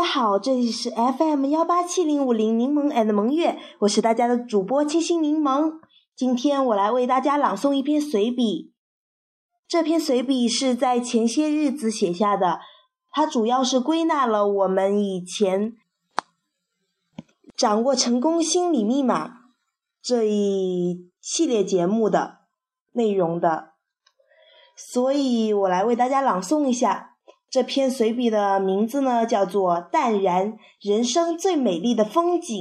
大家好，这里是 FM 幺八七零五零柠檬 and 萌月，我是大家的主播清新柠檬。今天我来为大家朗诵一篇随笔，这篇随笔是在前些日子写下的，它主要是归纳了我们以前掌握成功心理密码这一系列节目的内容的，所以我来为大家朗诵一下。这篇随笔的名字呢，叫做《淡然：人生最美丽的风景》。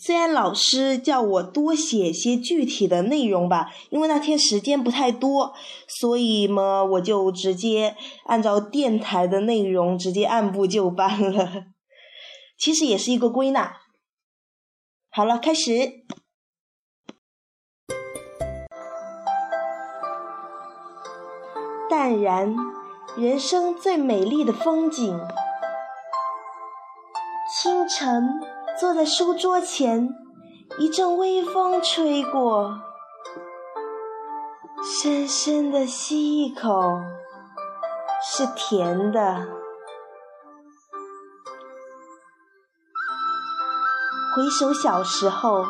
虽然老师叫我多写些具体的内容吧，因为那天时间不太多，所以嘛，我就直接按照电台的内容，直接按部就班了。其实也是一个归纳。好了，开始。淡然，人生最美丽的风景。清晨，坐在书桌前，一阵微风吹过，深深的吸一口，是甜的。回首小时候，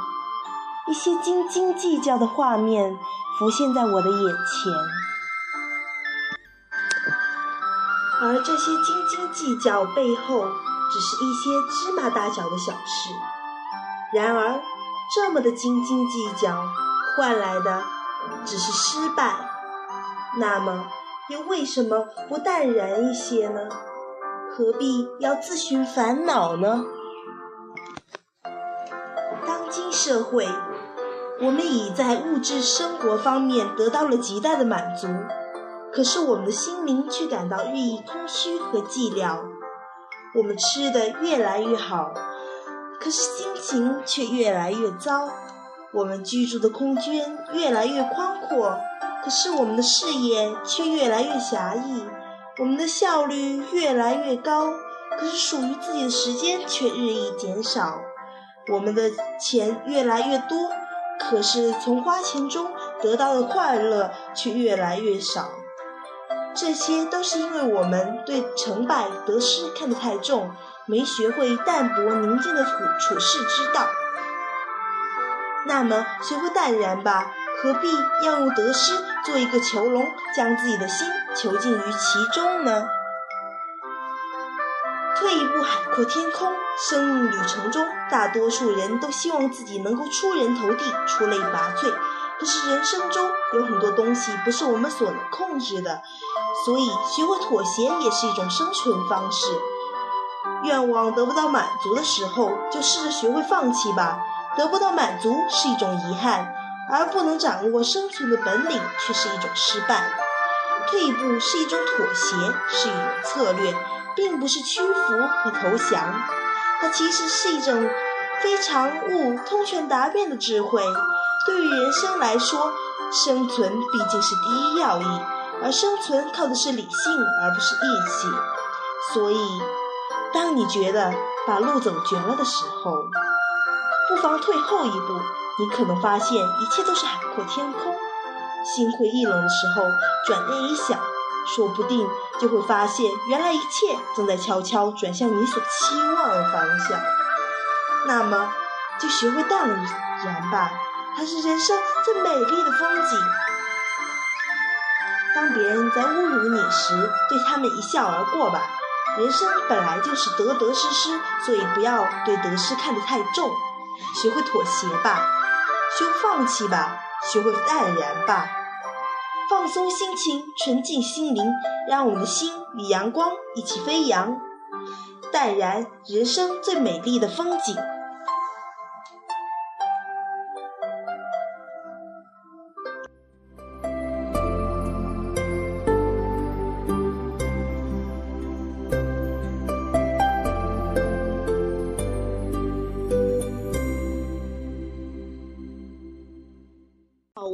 一些斤斤计较的画面浮现在我的眼前。而这些斤斤计较背后，只是一些芝麻大小的小事。然而，这么的斤斤计较换来的只是失败。那么，又为什么不淡然一些呢？何必要自寻烦恼呢？当今社会，我们已在物质生活方面得到了极大的满足。可是我们的心灵却感到日益空虚和寂寥。我们吃的越来越好，可是心情却越来越糟。我们居住的空间越来越宽阔，可是我们的视野却越来越狭义。我们的效率越来越高，可是属于自己的时间却日益减少。我们的钱越来越多，可是从花钱中得到的快乐却越来越少。这些都是因为我们对成败得失看得太重，没学会淡泊宁静的处处世之道。那么，学会淡然吧，何必要用得失做一个囚笼，将自己的心囚禁于其中呢？退一步，海阔天空。生命旅程中，大多数人都希望自己能够出人头地，出类拔萃。可是人生中有很多东西不是我们所能控制的，所以学会妥协也是一种生存方式。愿望得不到满足的时候，就试着学会放弃吧。得不到满足是一种遗憾，而不能掌握生存的本领却是一种失败。退一步是一种妥协，是一种策略，并不是屈服和投降。它其实是一种非常悟、通权达变的智慧。对于人生来说，生存毕竟是第一要义，而生存靠的是理性而不是义气。所以，当你觉得把路走绝了的时候，不妨退后一步，你可能发现一切都是海阔天空。心灰意冷的时候，转念一想，说不定就会发现，原来一切正在悄悄转向你所期望的方向。那么，就学会淡然吧。它是人生最美丽的风景。当别人在侮辱你时，对他们一笑而过吧。人生本来就是得得失失，所以不要对得失看得太重。学会妥协吧，学会放弃吧，学会淡然吧。放松心情，纯净心灵，让我们的心与阳光一起飞扬。淡然，人生最美丽的风景。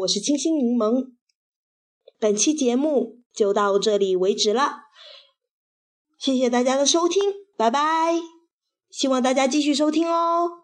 我是清新柠檬，本期节目就到这里为止了，谢谢大家的收听，拜拜，希望大家继续收听哦。